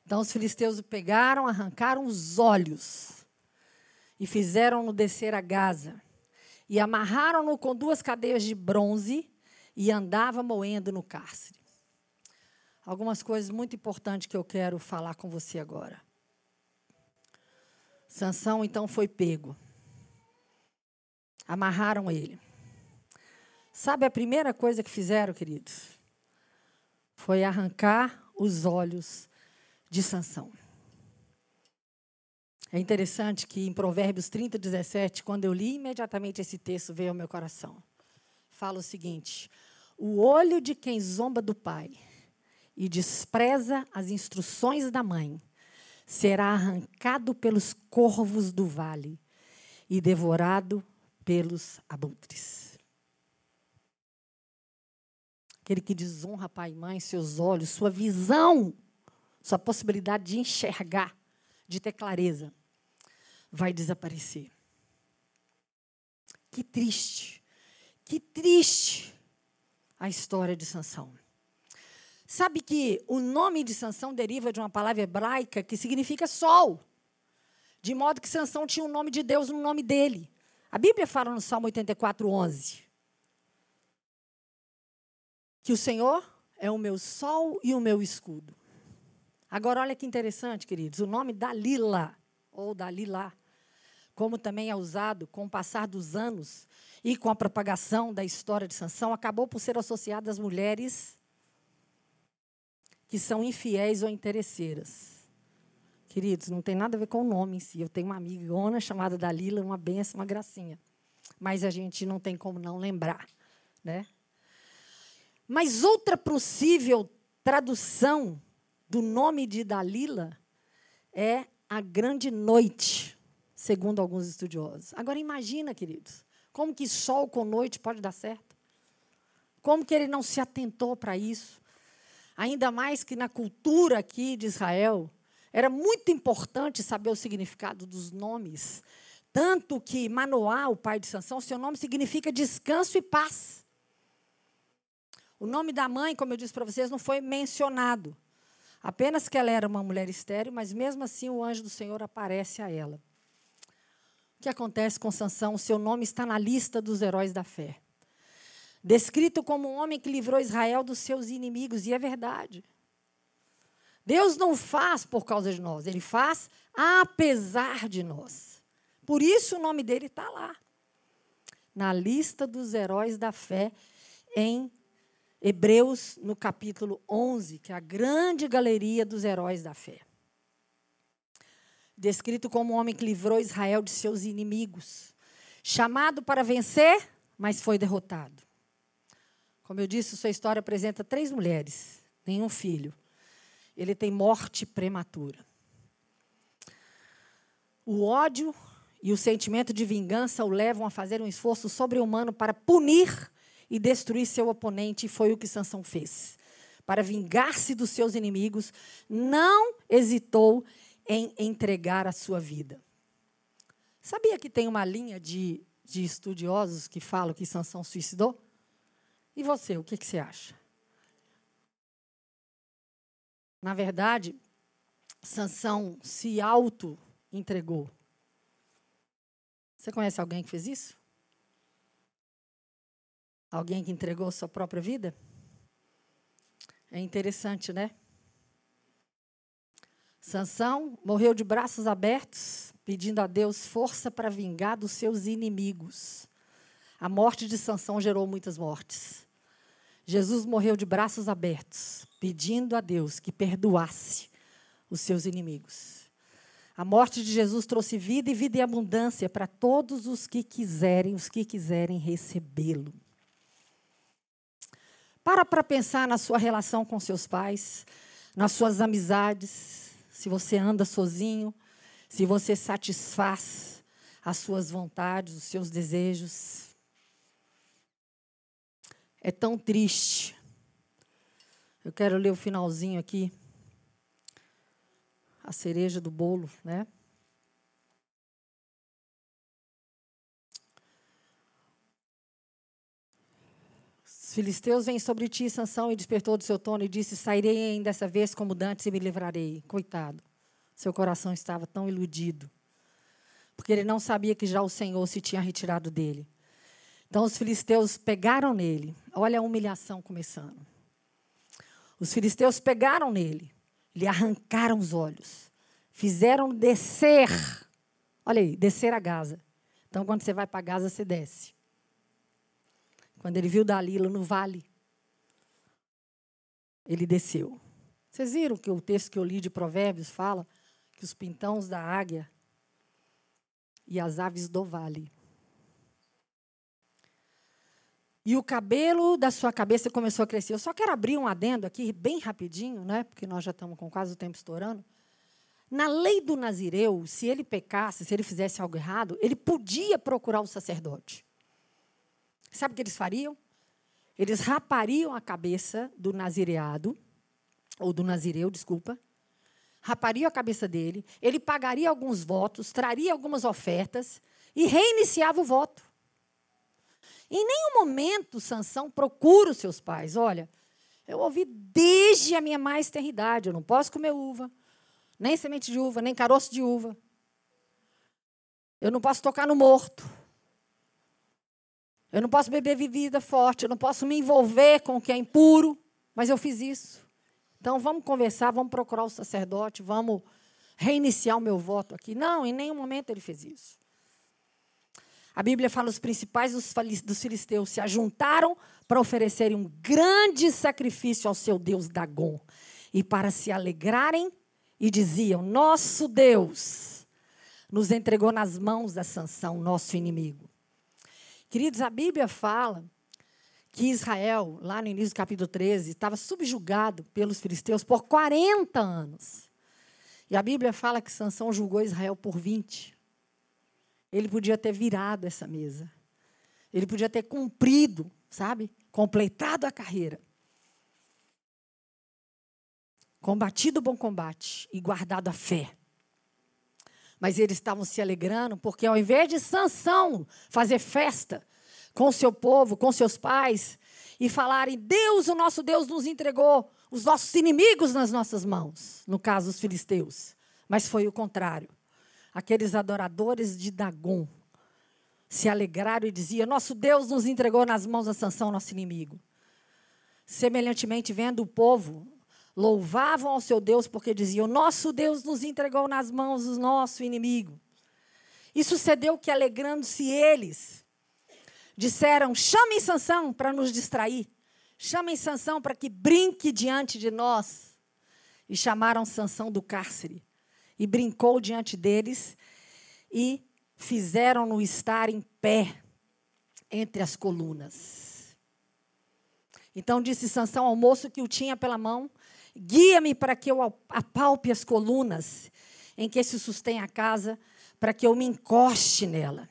Então os filisteus o pegaram, arrancaram os olhos e fizeram-no descer a Gaza e amarraram-no com duas cadeias de bronze e andava moendo no cárcere. Algumas coisas muito importantes que eu quero falar com você agora. Sansão então foi pego. Amarraram ele. Sabe a primeira coisa que fizeram, queridos? Foi arrancar os olhos de Sansão. É interessante que em Provérbios 30, 17, quando eu li imediatamente esse texto, veio ao meu coração. Fala o seguinte: O olho de quem zomba do pai e despreza as instruções da mãe será arrancado pelos corvos do vale e devorado pelos abutres. Aquele que desonra pai e mãe, seus olhos, sua visão, sua possibilidade de enxergar, de ter clareza vai desaparecer. Que triste, que triste a história de Sansão. Sabe que o nome de Sansão deriva de uma palavra hebraica que significa sol. De modo que Sansão tinha o nome de Deus no nome dele. A Bíblia fala no Salmo 84, 11. Que o Senhor é o meu sol e o meu escudo. Agora, olha que interessante, queridos. O nome Dalila, ou Dalila, como também é usado com o passar dos anos e com a propagação da história de Sansão, acabou por ser associado às mulheres que são infiéis ou interesseiras. Queridos, não tem nada a ver com o nome em si. Eu tenho uma amigona chamada Dalila, uma benção, uma gracinha. Mas a gente não tem como não lembrar, né? Mas outra possível tradução do nome de Dalila é a grande noite segundo alguns estudiosos. Agora imagina, queridos, como que sol com noite pode dar certo? Como que ele não se atentou para isso? Ainda mais que na cultura aqui de Israel, era muito importante saber o significado dos nomes. Tanto que Manoá, o pai de Sansão, seu nome significa descanso e paz. O nome da mãe, como eu disse para vocês, não foi mencionado. Apenas que ela era uma mulher estéril, mas mesmo assim o anjo do Senhor aparece a ela. Que acontece com Sansão? Seu nome está na lista dos heróis da fé. Descrito como um homem que livrou Israel dos seus inimigos, e é verdade. Deus não faz por causa de nós, ele faz apesar de nós. Por isso o nome dele está lá, na lista dos heróis da fé, em Hebreus, no capítulo 11, que é a grande galeria dos heróis da fé descrito como um homem que livrou Israel de seus inimigos, chamado para vencer, mas foi derrotado. Como eu disse, sua história apresenta três mulheres, nenhum filho. Ele tem morte prematura. O ódio e o sentimento de vingança o levam a fazer um esforço sobre-humano para punir e destruir seu oponente, e foi o que Sansão fez. Para vingar-se dos seus inimigos, não hesitou em entregar a sua vida. Sabia que tem uma linha de, de estudiosos que falam que Sansão suicidou? E você, o que, que você acha? Na verdade, Sansão se auto-entregou. Você conhece alguém que fez isso? Alguém que entregou sua própria vida? É interessante, né? Sansão morreu de braços abertos, pedindo a Deus força para vingar dos seus inimigos. A morte de Sansão gerou muitas mortes. Jesus morreu de braços abertos, pedindo a Deus que perdoasse os seus inimigos. A morte de Jesus trouxe vida e vida em abundância para todos os que quiserem, os que quiserem recebê-lo. Para para pensar na sua relação com seus pais, nas suas amizades, se você anda sozinho, se você satisfaz as suas vontades, os seus desejos. É tão triste. Eu quero ler o finalzinho aqui. A cereja do bolo, né? Os filisteus vêm sobre ti, Sansão, e despertou do seu tono e disse: Sairei ainda dessa vez como dantes e me livrarei. Coitado. Seu coração estava tão iludido. Porque ele não sabia que já o Senhor se tinha retirado dele. Então os filisteus pegaram nele. Olha a humilhação começando. Os filisteus pegaram nele, lhe arrancaram os olhos, fizeram descer, olha aí, descer a Gaza, Então, quando você vai para Gaza, você desce. Quando ele viu Dalila no vale, ele desceu. Vocês viram que o texto que eu li de Provérbios fala que os pintões da águia e as aves do vale. E o cabelo da sua cabeça começou a crescer. Eu só quero abrir um adendo aqui, bem rapidinho, né? porque nós já estamos com quase o tempo estourando. Na lei do Nazireu, se ele pecasse, se ele fizesse algo errado, ele podia procurar o sacerdote. Sabe o que eles fariam? Eles rapariam a cabeça do nazireado, ou do nazireu, desculpa, rapariam a cabeça dele, ele pagaria alguns votos, traria algumas ofertas e reiniciava o voto. Em nenhum momento Sansão procura os seus pais. Olha, eu ouvi desde a minha mais tenra idade, eu não posso comer uva, nem semente de uva, nem caroço de uva. Eu não posso tocar no morto. Eu não posso beber bebida forte, eu não posso me envolver com o que é impuro, mas eu fiz isso. Então vamos conversar, vamos procurar o sacerdote, vamos reiniciar o meu voto aqui. Não, em nenhum momento ele fez isso. A Bíblia fala os principais dos filisteus se ajuntaram para oferecerem um grande sacrifício ao seu deus Dagon e para se alegrarem e diziam: Nosso Deus nos entregou nas mãos da Sansão, nosso inimigo. Queridos, a Bíblia fala que Israel, lá no início do capítulo 13, estava subjugado pelos filisteus por 40 anos. E a Bíblia fala que Sansão julgou Israel por 20. Ele podia ter virado essa mesa. Ele podia ter cumprido, sabe? Completado a carreira combatido o bom combate e guardado a fé. Mas eles estavam se alegrando porque ao invés de Sansão fazer festa com o seu povo, com seus pais e falarem: "Deus, o nosso Deus nos entregou os nossos inimigos nas nossas mãos", no caso os filisteus. Mas foi o contrário. Aqueles adoradores de Dagon se alegraram e diziam: "Nosso Deus nos entregou nas mãos de Sansão, nosso inimigo". Semelhantemente, vendo o povo louvavam ao seu Deus porque diziam: Nosso Deus nos entregou nas mãos do nosso inimigo. E sucedeu que, alegrando-se eles, disseram: Chamem Sansão para nos distrair. Chamem Sansão para que brinque diante de nós. E chamaram Sansão do cárcere. E brincou diante deles e fizeram-no estar em pé entre as colunas. Então disse Sansão ao moço que o tinha pela mão: Guia-me para que eu apalpe as colunas em que se sustém a casa, para que eu me encoste nela.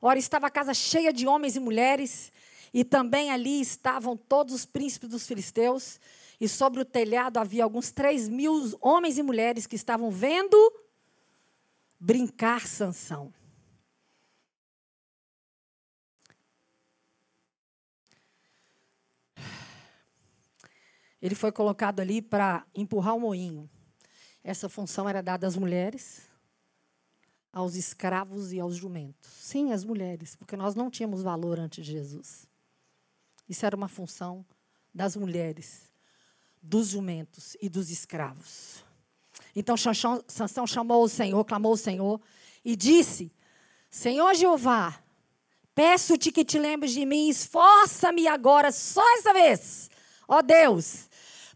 Ora, estava a casa cheia de homens e mulheres, e também ali estavam todos os príncipes dos filisteus, e sobre o telhado havia alguns três mil homens e mulheres que estavam vendo brincar Sansão. Ele foi colocado ali para empurrar o moinho. Essa função era dada às mulheres, aos escravos e aos jumentos. Sim, às mulheres, porque nós não tínhamos valor antes de Jesus. Isso era uma função das mulheres, dos jumentos e dos escravos. Então Sansão chamou o Senhor, clamou o Senhor e disse: Senhor Jeová, peço-te que te lembres de mim, esforça-me agora, só essa vez, ó Deus,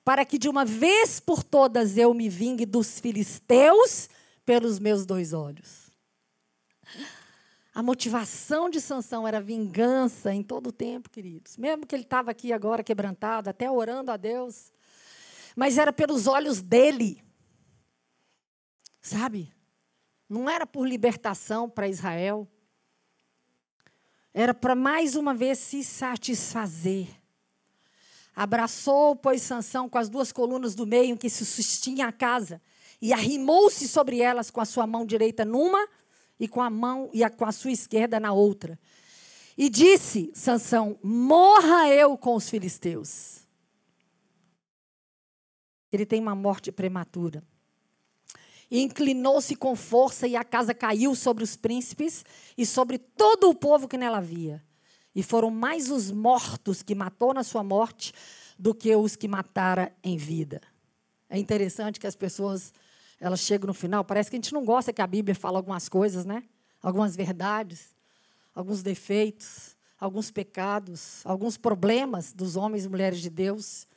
para que de uma vez por todas eu me vingue dos filisteus pelos meus dois olhos. A motivação de Sansão era vingança em todo o tempo, queridos. Mesmo que ele estava aqui agora quebrantado, até orando a Deus. Mas era pelos olhos dele. Sabe? Não era por libertação para Israel. Era para mais uma vez se satisfazer Abraçou, pois, Sansão com as duas colunas do meio em que se sustinha a casa, e arrimou-se sobre elas com a sua mão direita numa e com a mão e a, com a sua esquerda na outra. E disse Sansão: Morra eu com os filisteus. Ele tem uma morte prematura. Inclinou-se com força, e a casa caiu sobre os príncipes e sobre todo o povo que nela havia. E foram mais os mortos que matou na sua morte do que os que matara em vida. É interessante que as pessoas elas chegam no final, parece que a gente não gosta que a Bíblia fala algumas coisas, né? algumas verdades, alguns defeitos, alguns pecados, alguns problemas dos homens e mulheres de Deus.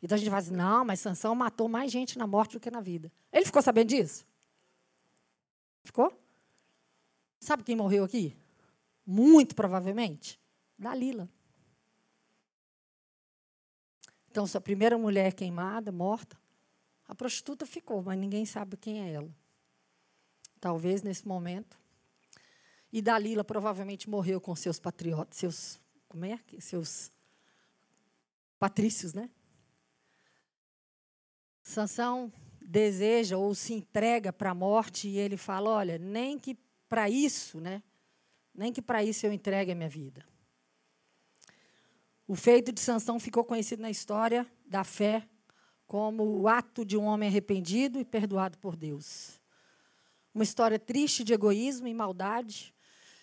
Então a gente fala assim, não, mas Sansão matou mais gente na morte do que na vida. Ele ficou sabendo disso? Ficou? Sabe quem morreu aqui? Muito provavelmente. Dalila. Então, sua primeira mulher queimada, morta, a prostituta ficou, mas ninguém sabe quem é ela. Talvez nesse momento. E Dalila provavelmente morreu com seus patriotas, seus, como é? Seus patrícios, né? Sansão deseja ou se entrega para a morte e ele fala: olha, nem que para isso, né? Nem que para isso eu entregue a minha vida. O feito de Sansão ficou conhecido na história da fé como o ato de um homem arrependido e perdoado por Deus. Uma história triste de egoísmo e maldade,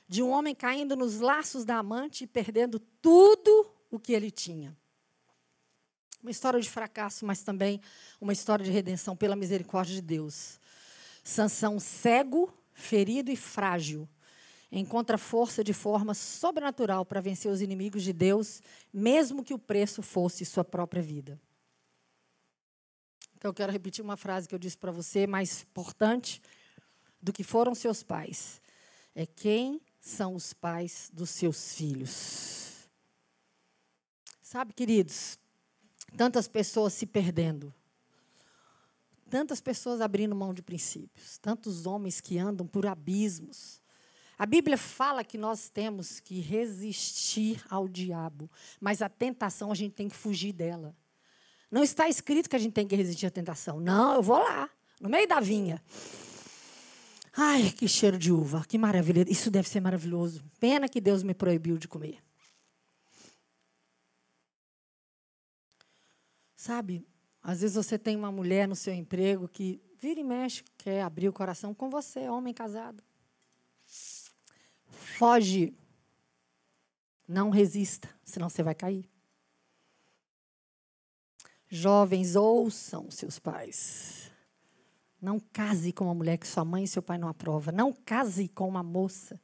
de um homem caindo nos laços da amante e perdendo tudo o que ele tinha. Uma história de fracasso, mas também uma história de redenção pela misericórdia de Deus. Sansão cego, ferido e frágil, encontra força de forma sobrenatural para vencer os inimigos de Deus, mesmo que o preço fosse sua própria vida. Então, eu quero repetir uma frase que eu disse para você, mais importante do que foram seus pais. É quem são os pais dos seus filhos. Sabe, queridos, tantas pessoas se perdendo, tantas pessoas abrindo mão de princípios, tantos homens que andam por abismos, a Bíblia fala que nós temos que resistir ao diabo, mas a tentação a gente tem que fugir dela. Não está escrito que a gente tem que resistir à tentação. Não, eu vou lá, no meio da vinha. Ai, que cheiro de uva, que maravilha. Isso deve ser maravilhoso. Pena que Deus me proibiu de comer. Sabe, às vezes você tem uma mulher no seu emprego que vira e mexe, quer abrir o coração com você, homem casado. Foge. Não resista, senão você vai cair. Jovens, ouçam seus pais. Não case com uma mulher que sua mãe e seu pai não aprovam. Não case com uma moça,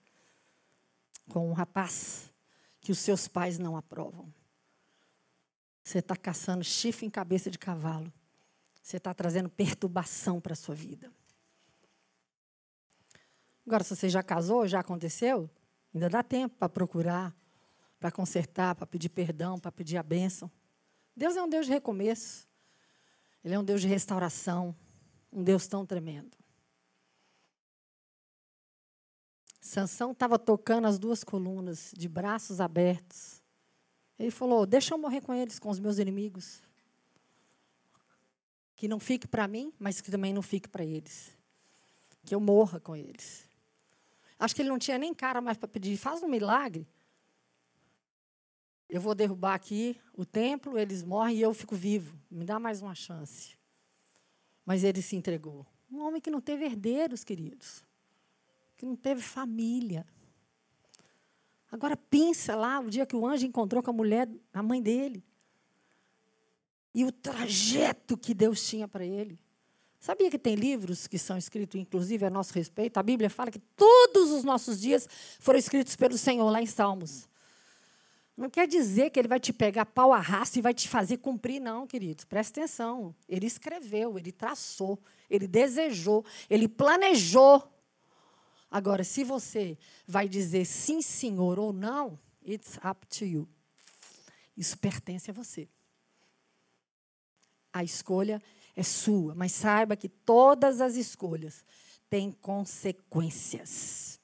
com um rapaz que os seus pais não aprovam. Você está caçando chifre em cabeça de cavalo. Você está trazendo perturbação para a sua vida. Agora, se você já casou, já aconteceu, ainda dá tempo para procurar, para consertar, para pedir perdão, para pedir a bênção. Deus é um Deus de recomeço. Ele é um Deus de restauração. Um Deus tão tremendo. Sansão estava tocando as duas colunas, de braços abertos. Ele falou: Deixa eu morrer com eles, com os meus inimigos. Que não fique para mim, mas que também não fique para eles. Que eu morra com eles. Acho que ele não tinha nem cara mais para pedir, faz um milagre. Eu vou derrubar aqui o templo, eles morrem e eu fico vivo. Me dá mais uma chance. Mas ele se entregou. Um homem que não teve herdeiros, queridos. Que não teve família. Agora pensa lá o dia que o anjo encontrou com a mulher, a mãe dele. E o trajeto que Deus tinha para ele. Sabia que tem livros que são escritos, inclusive, a nosso respeito? A Bíblia fala que todos os nossos dias foram escritos pelo Senhor, lá em Salmos. Não quer dizer que ele vai te pegar pau a raça e vai te fazer cumprir, não, queridos. Presta atenção. Ele escreveu, ele traçou, ele desejou, ele planejou. Agora, se você vai dizer sim, senhor ou não, it's up to you. Isso pertence a você. A escolha é sua, mas saiba que todas as escolhas têm consequências.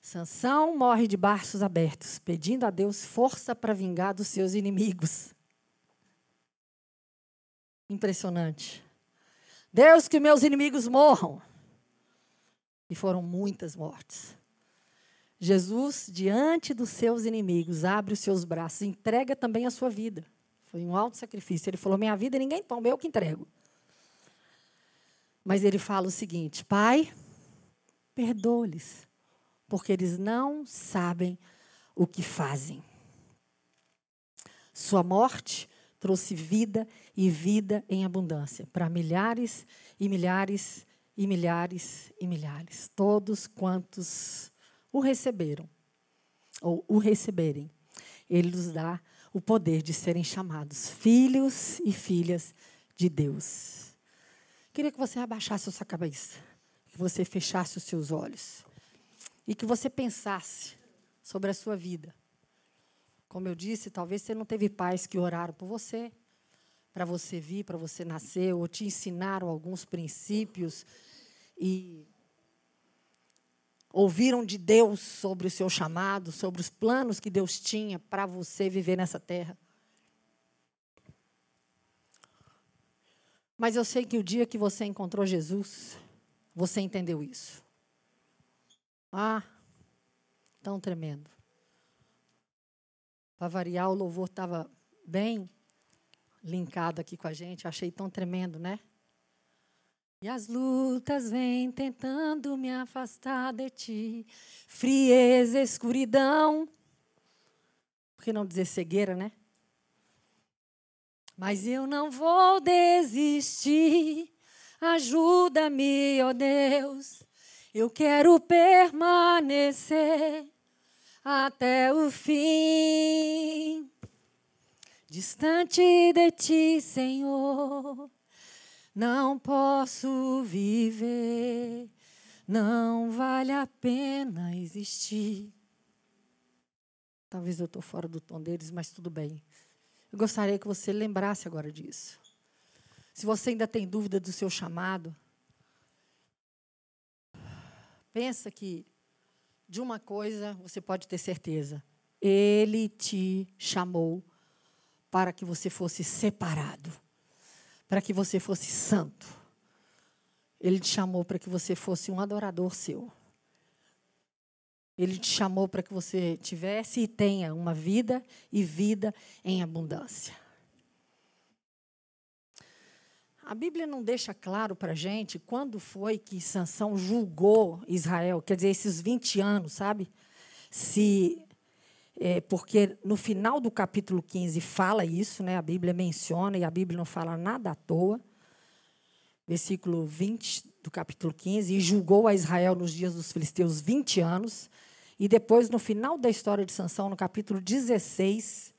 Sansão morre de braços abertos, pedindo a Deus força para vingar dos seus inimigos. Impressionante. Deus, que meus inimigos morram. E foram muitas mortes. Jesus, diante dos seus inimigos, abre os seus braços, entrega também a sua vida. Foi um alto sacrifício. Ele falou: Minha vida ninguém toma, eu que entrego. Mas ele fala o seguinte: Pai, perdoa-lhes, porque eles não sabem o que fazem. Sua morte trouxe vida e vida em abundância para milhares e milhares e milhares e milhares, todos quantos o receberam ou o receberem. Ele nos dá o poder de serem chamados filhos e filhas de Deus. Queria que você abaixasse a sua cabeça, que você fechasse os seus olhos e que você pensasse sobre a sua vida. Como eu disse, talvez você não teve pais que oraram por você, para você vir, para você nascer, ou te ensinaram alguns princípios e ouviram de Deus sobre o seu chamado, sobre os planos que Deus tinha para você viver nessa terra. Mas eu sei que o dia que você encontrou Jesus, você entendeu isso. Ah, tão tremendo. Para variar, o louvor estava bem linkado aqui com a gente. Achei tão tremendo, né? E as lutas vêm tentando me afastar de ti. Frieza, escuridão. Por que não dizer cegueira, né? Mas eu não vou desistir. Ajuda-me, ó oh Deus. Eu quero permanecer até o fim. Distante de ti, Senhor, não posso viver, não vale a pena existir. Talvez eu estou fora do tom deles, mas tudo bem. Eu gostaria que você lembrasse agora disso. Se você ainda tem dúvida do seu chamado, pensa que de uma coisa você pode ter certeza: Ele te chamou para que você fosse separado, para que você fosse santo. Ele te chamou para que você fosse um adorador seu. Ele te chamou para que você tivesse e tenha uma vida e vida em abundância. A Bíblia não deixa claro para a gente quando foi que Sansão julgou Israel, quer dizer, esses 20 anos, sabe? Se é, porque no final do capítulo 15 fala isso, né? a Bíblia menciona, e a Bíblia não fala nada à toa. Versículo 20 do capítulo 15, e julgou a Israel nos dias dos filisteus 20 anos. E depois, no final da história de Sansão, no capítulo 16,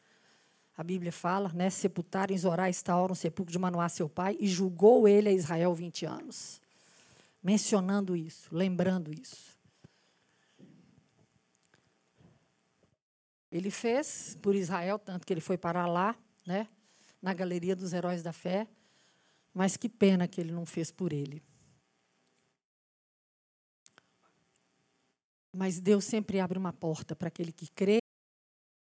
a Bíblia fala, né? Sepultaram em Zorá Estaura, no sepulcro de Manoá, seu pai, e julgou ele a Israel 20 anos. Mencionando isso, lembrando isso. Ele fez por Israel, tanto que ele foi parar lá, né? Na galeria dos heróis da fé. Mas que pena que ele não fez por ele. Mas Deus sempre abre uma porta para aquele que crê